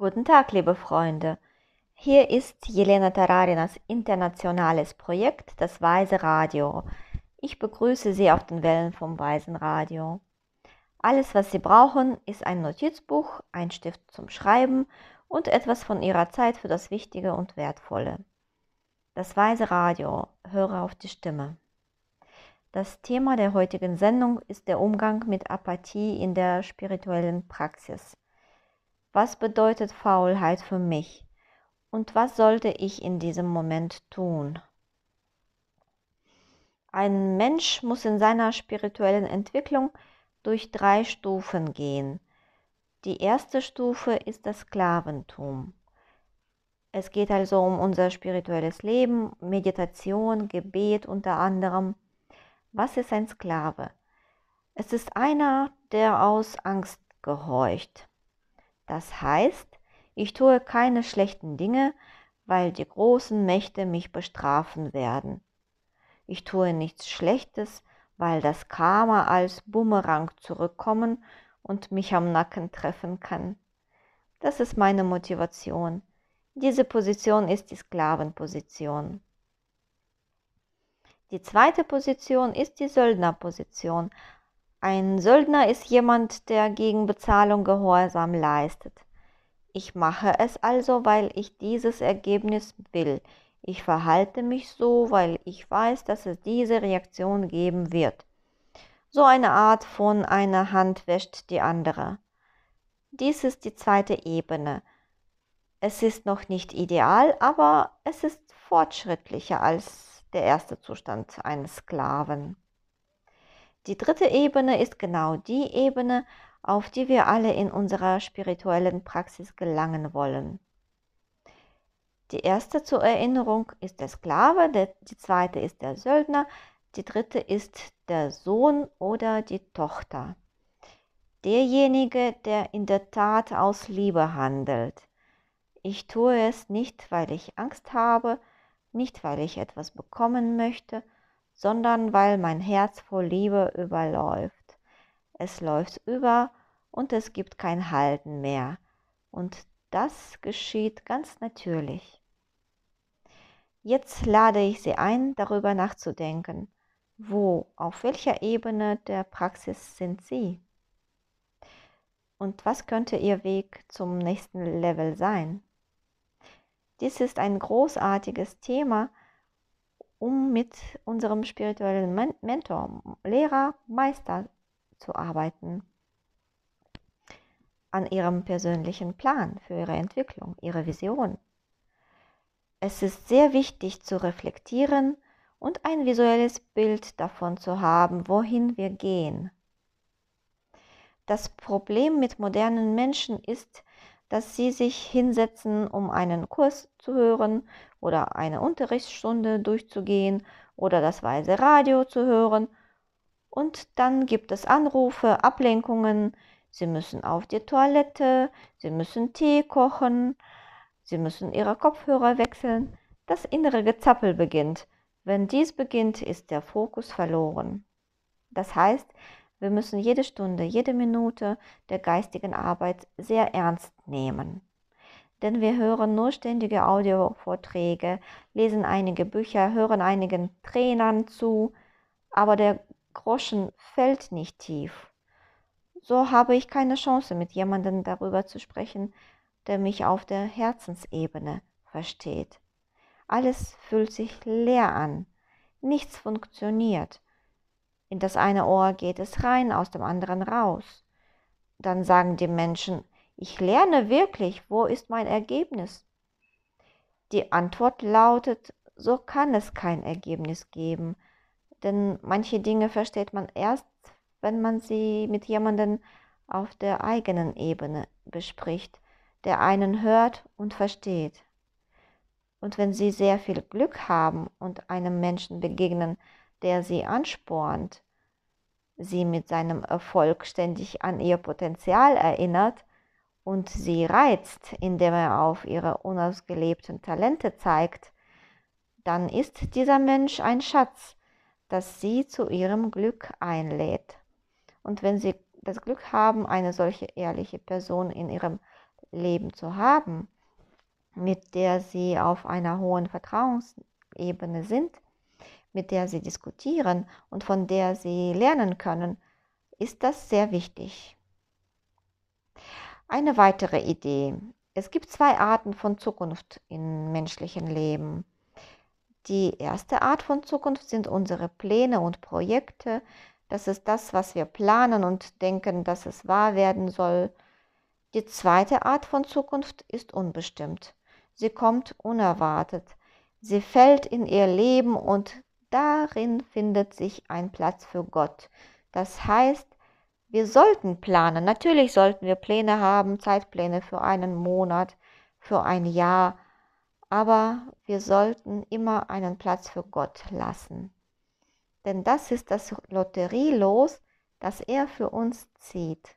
Guten Tag, liebe Freunde. Hier ist Jelena Tararinas internationales Projekt, das Weise Radio. Ich begrüße Sie auf den Wellen vom Weisen Radio. Alles, was Sie brauchen, ist ein Notizbuch, ein Stift zum Schreiben und etwas von Ihrer Zeit für das Wichtige und Wertvolle. Das Weise Radio, höre auf die Stimme. Das Thema der heutigen Sendung ist der Umgang mit Apathie in der spirituellen Praxis. Was bedeutet Faulheit für mich? Und was sollte ich in diesem Moment tun? Ein Mensch muss in seiner spirituellen Entwicklung durch drei Stufen gehen. Die erste Stufe ist das Sklaventum. Es geht also um unser spirituelles Leben, Meditation, Gebet unter anderem. Was ist ein Sklave? Es ist einer, der aus Angst gehorcht. Das heißt, ich tue keine schlechten Dinge, weil die großen Mächte mich bestrafen werden. Ich tue nichts Schlechtes, weil das Karma als Bumerang zurückkommen und mich am Nacken treffen kann. Das ist meine Motivation. Diese Position ist die Sklavenposition. Die zweite Position ist die Söldnerposition, ein Söldner ist jemand, der gegen Bezahlung Gehorsam leistet. Ich mache es also, weil ich dieses Ergebnis will. Ich verhalte mich so, weil ich weiß, dass es diese Reaktion geben wird. So eine Art von einer Hand wäscht die andere. Dies ist die zweite Ebene. Es ist noch nicht ideal, aber es ist fortschrittlicher als der erste Zustand eines Sklaven. Die dritte Ebene ist genau die Ebene, auf die wir alle in unserer spirituellen Praxis gelangen wollen. Die erste zur Erinnerung ist der Sklave, die zweite ist der Söldner, die dritte ist der Sohn oder die Tochter. Derjenige, der in der Tat aus Liebe handelt. Ich tue es nicht, weil ich Angst habe, nicht weil ich etwas bekommen möchte, sondern weil mein Herz vor Liebe überläuft. Es läuft über und es gibt kein Halten mehr. Und das geschieht ganz natürlich. Jetzt lade ich Sie ein, darüber nachzudenken. Wo, auf welcher Ebene der Praxis sind Sie? Und was könnte Ihr Weg zum nächsten Level sein? Dies ist ein großartiges Thema, um mit unserem spirituellen Mentor, Lehrer, Meister zu arbeiten. An ihrem persönlichen Plan für ihre Entwicklung, ihre Vision. Es ist sehr wichtig zu reflektieren und ein visuelles Bild davon zu haben, wohin wir gehen. Das Problem mit modernen Menschen ist, dass sie sich hinsetzen, um einen Kurs zu hören oder eine Unterrichtsstunde durchzugehen oder das weise Radio zu hören. Und dann gibt es Anrufe, Ablenkungen, sie müssen auf die Toilette, sie müssen Tee kochen, sie müssen ihre Kopfhörer wechseln. Das innere Gezappel beginnt. Wenn dies beginnt, ist der Fokus verloren. Das heißt, wir müssen jede Stunde, jede Minute der geistigen Arbeit sehr ernst nehmen. Denn wir hören nur ständige Audiovorträge, lesen einige Bücher, hören einigen Trainern zu, aber der Groschen fällt nicht tief. So habe ich keine Chance, mit jemandem darüber zu sprechen, der mich auf der Herzensebene versteht. Alles fühlt sich leer an, nichts funktioniert in das eine Ohr geht es rein, aus dem anderen raus. Dann sagen die Menschen, ich lerne wirklich, wo ist mein Ergebnis? Die Antwort lautet, so kann es kein Ergebnis geben, denn manche Dinge versteht man erst, wenn man sie mit jemandem auf der eigenen Ebene bespricht, der einen hört und versteht. Und wenn Sie sehr viel Glück haben und einem Menschen begegnen, der sie anspornt, sie mit seinem Erfolg ständig an ihr Potenzial erinnert und sie reizt, indem er auf ihre unausgelebten Talente zeigt, dann ist dieser Mensch ein Schatz, das sie zu ihrem Glück einlädt. Und wenn sie das Glück haben, eine solche ehrliche Person in ihrem Leben zu haben, mit der sie auf einer hohen Vertrauensebene sind, mit der sie diskutieren und von der sie lernen können, ist das sehr wichtig. Eine weitere Idee. Es gibt zwei Arten von Zukunft im menschlichen Leben. Die erste Art von Zukunft sind unsere Pläne und Projekte. Das ist das, was wir planen und denken, dass es wahr werden soll. Die zweite Art von Zukunft ist unbestimmt. Sie kommt unerwartet. Sie fällt in ihr Leben und darin findet sich ein Platz für Gott. Das heißt, wir sollten planen. Natürlich sollten wir Pläne haben, Zeitpläne für einen Monat, für ein Jahr, aber wir sollten immer einen Platz für Gott lassen. Denn das ist das Lotterielos, das er für uns zieht.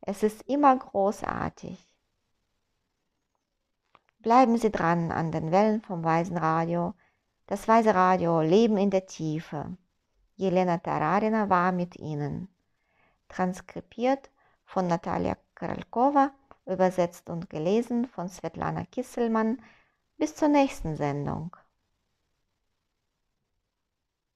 Es ist immer großartig. Bleiben Sie dran an den Wellen vom Weisen Radio. Das Weise Radio Leben in der Tiefe. Jelena Tararina war mit Ihnen transkribiert von Natalia Kralkova, übersetzt und gelesen von Svetlana Kisselmann. Bis zur nächsten Sendung.